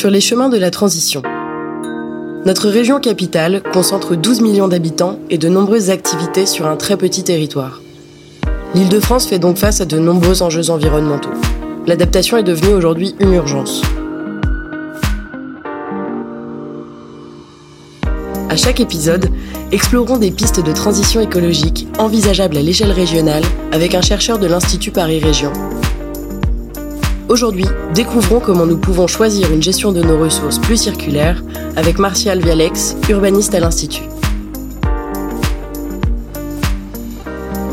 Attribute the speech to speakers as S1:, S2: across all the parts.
S1: sur les chemins de la transition. Notre région capitale concentre 12 millions d'habitants et de nombreuses activités sur un très petit territoire. L'Île-de-France fait donc face à de nombreux enjeux environnementaux. L'adaptation est devenue aujourd'hui une urgence. À chaque épisode, explorons des pistes de transition écologique envisageables à l'échelle régionale avec un chercheur de l'Institut Paris Région. Aujourd'hui, découvrons comment nous pouvons choisir une gestion de nos ressources plus circulaire avec Martial Vialex, urbaniste à l'Institut.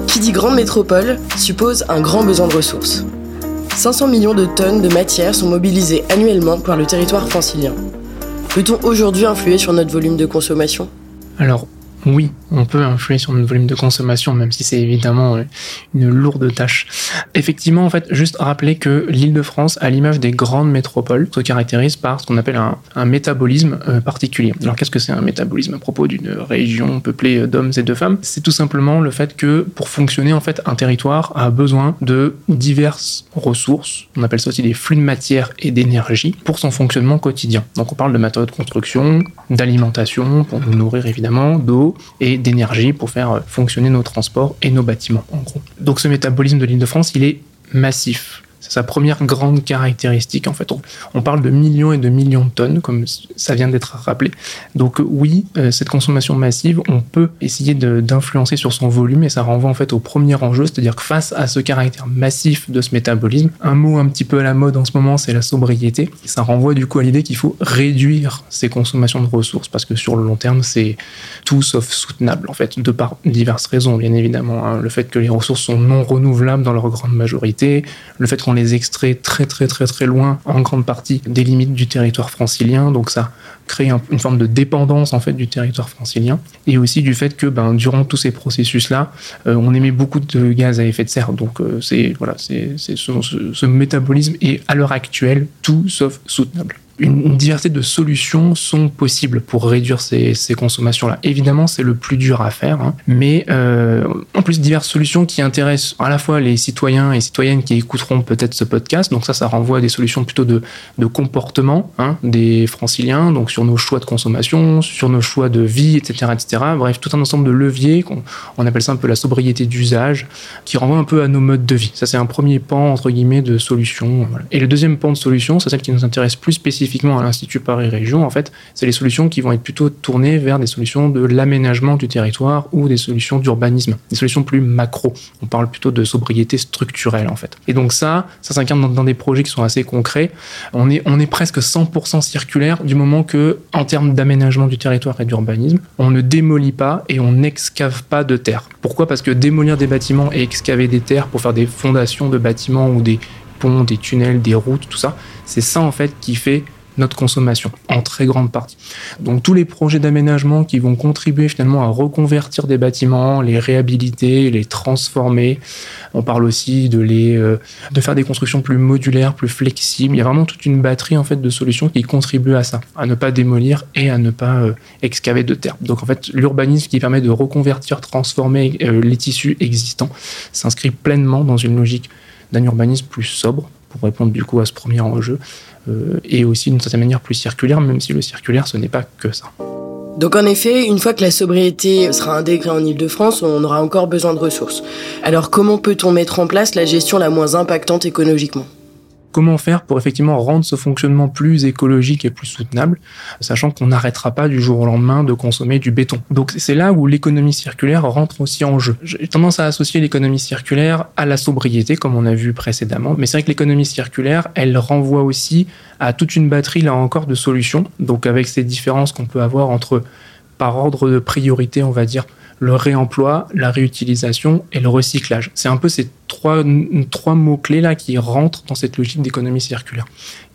S1: Qui dit grande métropole suppose un grand besoin de ressources. 500 millions de tonnes de matière sont mobilisées annuellement par le territoire francilien. Peut-on aujourd'hui influer sur notre volume de consommation?
S2: Oui, on peut influer sur notre volume de consommation, même si c'est évidemment euh, une lourde tâche. Effectivement, en fait, juste rappeler que l'Île-de-France, à l'image des grandes métropoles, se caractérise par ce qu'on appelle un, métabolisme euh, particulier. Alors, qu'est-ce que c'est un métabolisme à propos d'une région peuplée d'hommes et de femmes? C'est tout simplement le fait que pour fonctionner, en fait, un territoire a besoin de diverses ressources. On appelle ça aussi des flux de matière et d'énergie pour son fonctionnement quotidien. Donc, on parle de matériaux de construction, d'alimentation pour nous nourrir évidemment, d'eau et d'énergie pour faire euh, fonctionner nos transports et nos bâtiments, en gros. Donc ce métabolisme de l'île de France, il est massif. Sa première grande caractéristique. En fait, on, parle de millions et de millions de tonnes, comme ça vient d'être rappelé. Donc oui, euh, cette consommation massive, on peut essayer d'influencer sur son volume et ça renvoie en fait au premier enjeu, c'est-à-dire que face à ce caractère massif de ce métabolisme, un mot un petit peu à la mode en ce moment, c'est la sobriété. ça renvoie du coup à l'idée qu'il faut réduire ces consommations de ressources parce que sur le long terme, c'est tout sauf soutenable en fait, de par diverses raisons, bien évidemment. Hein. Le fait que les ressources sont non renouvelables dans leur grande majorité, le fait qu'on les extrait très très très très loin, en grande partie des limites du territoire francilien. Donc ça crée une forme de dépendance en fait du territoire francilien et aussi du fait que ben, durant tous ces processus là, euh, on émet beaucoup de gaz à effet de serre. Donc euh, c'est voilà, c'est ce, ce métabolisme est à l'heure actuelle tout sauf soutenable une, diversité de solutions sont possibles pour réduire ces, consommations-là. Évidemment, c'est le plus dur à faire, hein. mais euh, en plus diverses solutions qui intéressent à la fois les citoyens et citoyennes qui écouteront peut-être ce podcast. Donc ça, ça renvoie à des solutions plutôt de, comportement hein, des franciliens, donc sur nos choix de consommation, sur nos choix de vie, etc., etc. Bref, tout un ensemble de leviers, on, appelle ça un peu la sobriété d'usage, qui renvoie un peu à nos modes de vie. Ça, c'est un premier pan entre guillemets de solution. Et le deuxième pan de solution, c'est celle qui nous intéresse plus spécifiquement spécifiquement à l'Institut Paris Région, en fait, c'est les solutions qui vont être plutôt tournées vers des solutions de l'aménagement du territoire ou des solutions d'urbanisme, des solutions plus macro. On parle plutôt de sobriété structurelle, en fait. Et donc ça, ça s'incarne dans, des projets qui sont assez concrets. On est, on est presque 100% circulaire du moment que, en termes d'aménagement du territoire et d'urbanisme, on ne démolit pas et on n'excave pas de terre. Pourquoi? Parce que démolir des bâtiments et excaver des terres pour faire des fondations de bâtiments ou des ponts, des tunnels, des routes, tout ça, c'est ça en fait qui fait notre consommation, en très grande partie. Donc tous les projets d'aménagement qui vont contribuer finalement à reconvertir des bâtiments, les réhabiliter, les transformer. On parle aussi de les euh, faire des constructions plus modulaires, plus flexibles. Il y a vraiment toute une batterie en fait de solutions qui contribuent à ça, à ne pas démolir et à ne pas euh, excaver de terre. Donc en fait, l'urbanisme qui permet de reconvertir, transformer euh, les tissus existants s'inscrit pleinement dans une logique d'un urbanisme plus sobre pour répondre du coup à ce premier enjeu, euh, et aussi d'une certaine manière plus circulaire, même si le circulaire, ce n'est pas que ça.
S1: Donc en effet, une fois que la sobriété sera intégrée en Ile-de-France, on aura encore besoin de ressources. Alors comment peut-on mettre en place la gestion la moins impactante écologiquement
S2: Comment faire pour effectivement rendre ce fonctionnement plus écologique et plus soutenable, sachant qu'on n'arrêtera pas du jour au lendemain de consommer du béton. Donc c'est là où l'économie circulaire rentre aussi en jeu. J'ai tendance à associer l'économie circulaire à la sobriété, comme on a vu précédemment, mais c'est vrai que l'économie circulaire, elle renvoie aussi à toute une batterie, là encore, de solutions. Donc avec ces différences qu'on peut avoir entre, par ordre de priorité, on va dire, le réemploi, la réutilisation et le recyclage. C'est un peu ces trois, trois mots-clés là qui rentrent dans cette logique d'économie circulaire.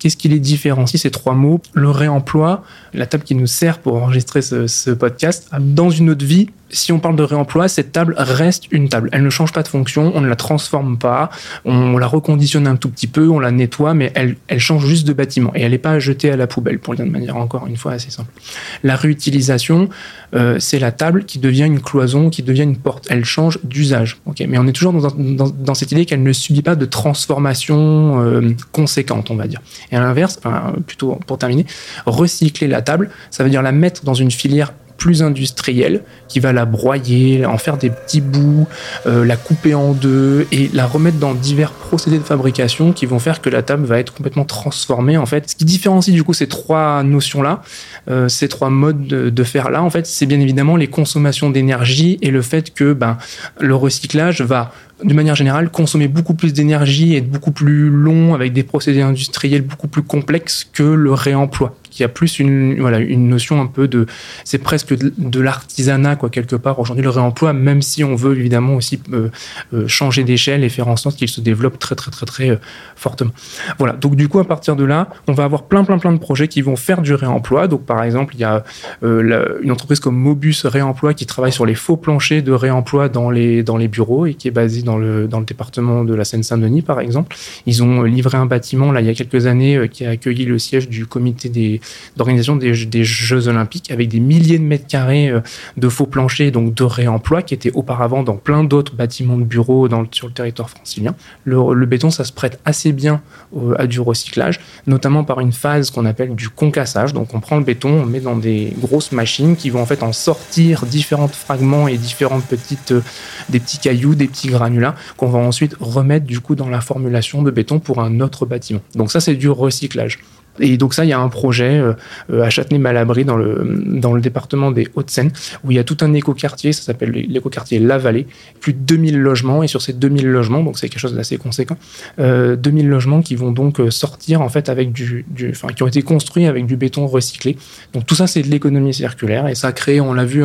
S2: Qu'est-ce qui les différencie, ces trois mots? Le réemploi, la table qui nous sert pour enregistrer ce, podcast, dans une autre vie, si on parle de réemploi, cette table reste une table. Elle ne change pas de fonction, on ne la transforme pas, on la reconditionne un tout petit peu, on la nettoie, mais elle, change juste de bâtiment et elle n'est pas jetée à la poubelle, pour le dire de manière encore une fois assez simple. La réutilisation, euh, c'est la table qui devient une cloison, qui devient une porte. Elle change d'usage. Ok, mais on est toujours dans cette idée qu'elle ne subit pas de transformation euh, conséquente, on va dire. Et à l'inverse, plutôt pour terminer, recycler la table, ça veut dire la mettre dans une filière plus industrielle qui va la broyer, en faire des petits bouts, euh, la couper en deux et la remettre dans divers procédés de fabrication qui vont faire que la table va être complètement transformée en fait. Ce qui différencie du coup ces trois notions là, euh, ces trois modes de, faire là en fait, c'est bien évidemment les consommations d'énergie et le fait que ben, le recyclage va de manière générale, consommer beaucoup plus d'énergie et être beaucoup plus long avec des procédés industriels beaucoup plus complexes que le réemploi qui a plus une, voilà, une notion un peu de. C'est presque de, l'artisanat, quoi, quelque part, aujourd'hui, le réemploi, même si on veut évidemment aussi euh, euh, changer d'échelle et faire en sorte qu'il se développe très, très, très, très euh, fortement. Voilà. Donc, du coup, à partir de là, on va avoir plein, plein, plein de projets qui vont faire du réemploi. Donc, par exemple, il y a une entreprise comme Mobus Réemploi qui travaille sur les faux planchers de réemploi dans les, dans les bureaux et qui est basée dans le, dans le département de la Seine-Saint-Denis, par exemple. Ils ont livré un bâtiment, là, il y a quelques années, qui a accueilli le siège du comité des, d'organisation des, Jeux Olympiques avec des milliers de mètres carrés euh, de faux planchers, donc de réemploi, qui étaient auparavant dans plein d'autres bâtiments de bureaux dans sur le territoire francilien. Le, béton, ça se prête assez bien à du recyclage, notamment par une phase qu'on appelle du concassage. Donc on prend le béton, on met dans des grosses machines qui vont en fait en sortir différents fragments et différentes petites, euh, des petits cailloux, des petits granulats qu'on va ensuite remettre du coup dans la formulation de béton pour un autre bâtiment. Donc ça c'est du recyclage. Et donc ça, il y a un projet euh, à Châtenay-Malabry, dans le, dans le département des Hauts-de-Seine, où il y a tout un écoquartier, ça s'appelle l'écoquartier La Vallée, plus de 2000 logements, et sur ces 2000 logements, donc c'est quelque chose d'assez conséquent, euh, 2000 logements qui vont donc euh, sortir en fait avec du, du, enfin, qui ont été construits avec du béton recyclé. Donc tout ça, c'est de l'économie circulaire, et ça crée, on l'a vu,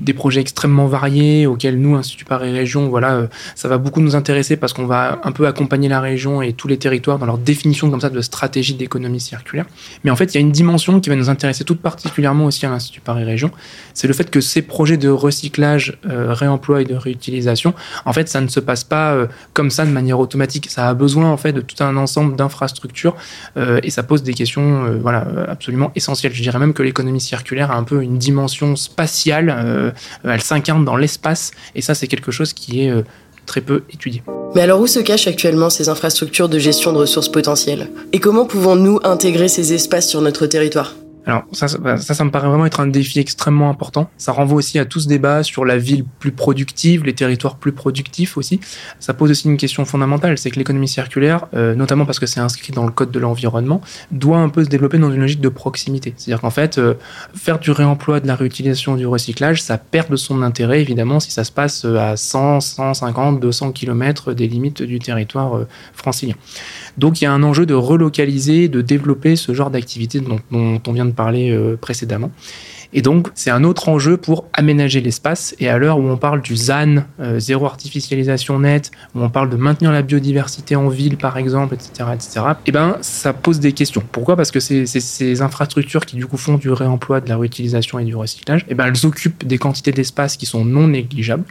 S2: des projets extrêmement variés, auxquels nous, Institut Paris Région, voilà, euh, ça va beaucoup nous intéresser parce qu'on va un peu accompagner la région et tous les territoires dans leur définition comme ça de stratégie d'économie circulaire. Mais en fait, il y a une dimension qui va nous intéresser tout particulièrement aussi à l'Institut Paris Région, c'est le fait que ces projets de recyclage, euh, réemploi et de réutilisation, en fait, ça ne se passe pas euh, comme ça de manière automatique. Ça a besoin en fait de tout un ensemble d'infrastructures euh, et ça pose des questions, voilà, absolument essentielles. Je dirais même que l'économie circulaire a un peu une dimension spatiale. elle s'incarne dans l'espace et ça, c'est quelque chose qui est très peu étudié.
S1: Mais alors où se cachent actuellement ces infrastructures de gestion de ressources potentielles? Et comment pouvons-nous intégrer ces espaces sur notre territoire?
S2: Alors ça, ça, ça, me paraît vraiment être un défi extrêmement important. Ça renvoie aussi à tout ce débat sur la ville plus productive, les territoires plus productifs aussi. Ça pose aussi une question fondamentale, c'est que l'économie circulaire, euh, notamment parce que c'est inscrit dans le code de l'environnement, doit un peu se développer dans une logique de proximité. C'est-à-dire qu'en fait, euh, faire du réemploi, de la réutilisation, du recyclage, ça perd de son intérêt évidemment si ça se passe à 100, 150, 200 km des limites du territoire euh, francilien. Donc il y a un enjeu de relocaliser, de développer ce genre d'activité dont, on vient de parler euh, précédemment. Et donc, c'est un autre enjeu pour aménager l'espace. Et à l'heure où on parle du ZAN, euh, zéro artificialisation nette, où on parle de maintenir la biodiversité en ville, par exemple, etc., etc., eh ben, ça pose des questions. Pourquoi? Parce que ces, infrastructures qui, du coup, font du réemploi, de la réutilisation et du recyclage, eh ben, elles occupent des quantités d'espace qui sont non négligeables.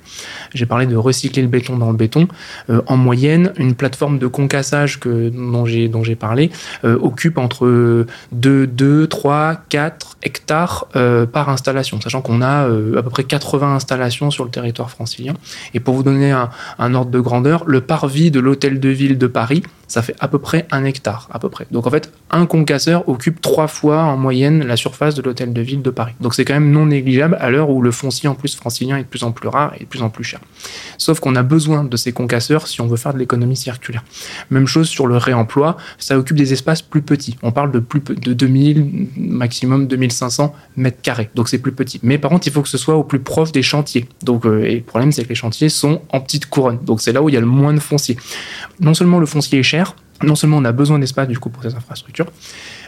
S2: J'ai parlé de recycler le béton dans le béton. Euh, en moyenne, une plateforme de concassage que, dont j'ai dont j'ai parlé euh, occupe entre 2, 2, 3, 4 hectares par installation, sachant qu'on a euh, à peu près 80 installations sur le territoire francilien. Et pour vous donner un, un ordre de grandeur, le parvis de l'hôtel de ville de Paris ça fait à peu près un hectare, à peu près. Donc en fait, un concasseur occupe trois fois en moyenne la surface de l'hôtel de ville de Paris. Donc c'est quand même non négligeable à l'heure où le foncier en plus francilien est de plus en plus rare et de plus en plus cher. Sauf qu'on a besoin de ces concasseurs si on veut faire de l'économie circulaire. Même chose sur le réemploi, ça occupe des espaces plus petits. On parle de plus de 2000, maximum 2500 mètres carrés. Donc c'est plus petit. Mais par contre, il faut que ce soit au plus proche des chantiers. Donc euh, et le problème, c'est que les chantiers sont en petite couronne. Donc c'est là où il y a le moins de foncier. Non seulement le foncier est cher, non seulement on a besoin d'espace du coup pour ces infrastructures,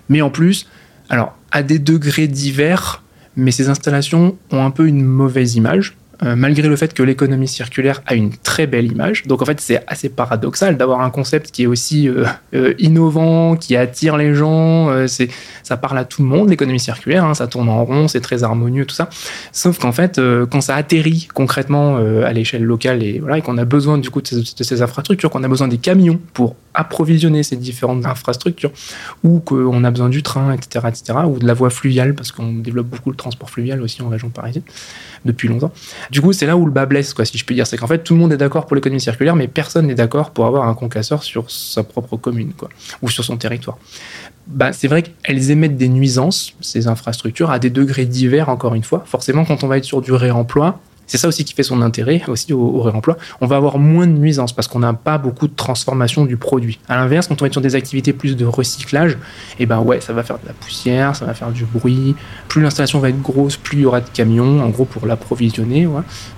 S2: mais en plus, à des degrés divers, mais ces installations ont un peu une mauvaise image. Euh, malgré le fait que l'économie circulaire a une très belle image. Donc en fait, c'est assez paradoxal d'avoir un concept qui est aussi euh, euh, innovant, qui attire les gens. c'est, ça parle à tout le monde, l'économie circulaire. Hein, ça tourne en rond, c'est très harmonieux, tout ça. Sauf qu'en fait, quand ça atterrit concrètement à l'échelle locale et voilà, et qu'on a besoin du coup de ces, de ces infrastructures, qu'on a besoin des camions pour approvisionner ces différentes infrastructures, ou qu'on a besoin du train, etc., etc., ou de la voie fluviale parce qu'on développe beaucoup le transport fluvial aussi en région parisienne depuis longtemps Du coup, c'est là où le bas blesse, quoi, si je puis dire. C'est qu'en fait, tout le monde est d'accord pour l'économie circulaire, mais personne n'est d'accord pour avoir un concasseur sur sa propre commune, ou sur son territoire. Bah, c'est vrai qu'elles émettent des nuisances, ces infrastructures, à des degrés divers, encore une fois. Forcément, quand on va être sur du réemploi, c'est ça aussi qui fait son intérêt aussi au, réemploi. On va avoir moins de nuisances parce qu'on n'a pas beaucoup de transformation du produit. À l'inverse, quand on est sur des activités plus de recyclage, et eh ben ouais, ça va faire de la poussière, ça va faire du bruit. Plus l'installation va être grosse, plus il y aura de camions. En gros, pour l'approvisionner,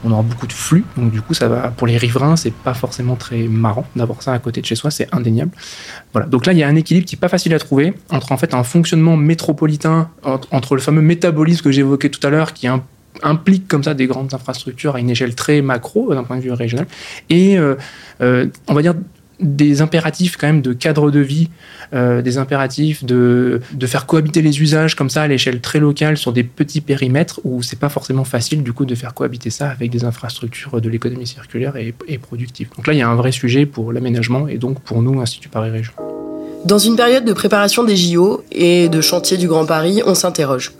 S2: on aura beaucoup de flux. Donc du coup, ça va pour les riverains, c'est pas forcément très marrant d'avoir ça à côté de chez soi, c'est indéniable. Voilà. Donc là, il y a un équilibre qui est pas facile à trouver entre en fait un fonctionnement métropolitain entre, le fameux métabolisme que j'évoquais tout à l'heure, qui est un implique comme ça des grandes infrastructures à une échelle très macro d'un point de vue régional et euh, euh, on va dire des impératifs quand même de cadre de vie, euh, des impératifs de, de faire cohabiter les usages comme ça à l'échelle très locale sur des petits périmètres où c'est pas forcément facile du coup de faire cohabiter ça avec des infrastructures de l'économie circulaire et, et productive. Donc là il y a un vrai sujet pour l'aménagement et donc pour nous Institut Paris Région.
S1: Dans une période de préparation des JO et de chantier du Grand Paris, on s'interroge.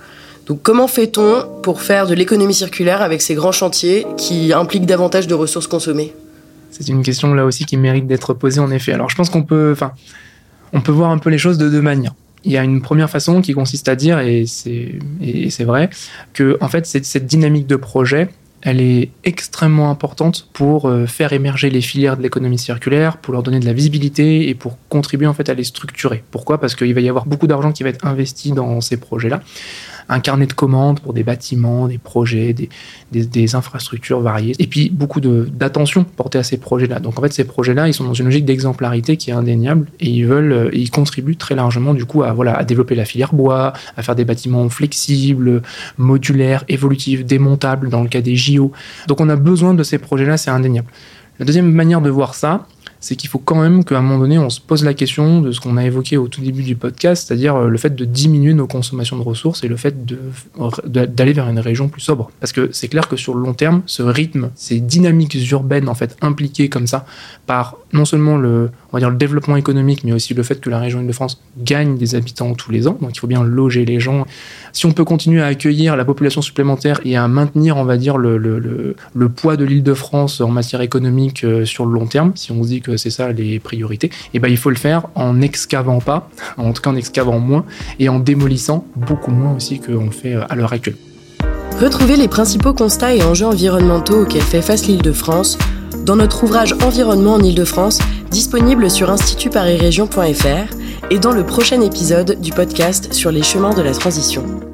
S1: Donc comment fait-on pour faire de l'économie circulaire avec ces grands chantiers qui impliquent davantage de ressources consommées?
S2: C'est une question là aussi qui mérite d'être posée en effet. Alors je pense qu'on peut, enfin, peut voir un peu les choses de deux manières. Il y a une première façon qui consiste à dire, et c'est vrai, que en fait cette dynamique de projet, elle est extrêmement importante pour euh, faire émerger les filières de l'économie circulaire, pour leur donner de la visibilité et pour contribuer en fait à les structurer. Pourquoi? Parce qu'il va y avoir beaucoup d'argent qui va être investi dans ces projets-là un carnet de commandes pour des bâtiments, des projets, des, infrastructures variées, et puis beaucoup d'attention portée à ces projets-là. Donc en fait, ces projets-là, ils sont dans une logique d'exemplarité qui est indéniable, et ils veulent, euh, ils contribuent très largement du coup à à développer la filière bois, à faire des bâtiments flexibles, modulaires, évolutifs, démontables dans le cas des JO. Donc on a besoin de ces projets-là, c'est indéniable. La deuxième manière de voir ça, c'est qu'il faut quand même qu'à un moment donné, on se pose la question de ce qu'on a évoqué au tout début du podcast, c'est-à-dire euh, le fait de diminuer nos consommations de ressources et le fait d'aller vers une région plus sobre. Parce que c'est clair que sur le long terme, ce rythme, ces dynamiques urbaines en fait impliquées comme ça par non seulement le, on va dire le développement économique, mais aussi le fait que la région Île-de-France gagne des habitants tous les ans. Donc il faut bien loger les gens. Si on peut continuer à accueillir la population supplémentaire et à maintenir, on va dire, le, le, poids de l'Île-de-France en matière économique euh, sur le long terme, si on se dit que c'est ça les priorités, et eh ben il faut le faire en n'excavant pas, en tout cas en excavant moins, et en démolissant beaucoup moins aussi qu'on le fait euh, à l'heure actuelle.
S1: Retrouvez les principaux constats et enjeux environnementaux auxquels fait face l'Île-de-France dans notre ouvrage Environnement en Île-de-France, disponible sur institutparisrégion.fr et dans le prochain épisode du podcast sur les chemins de la transition.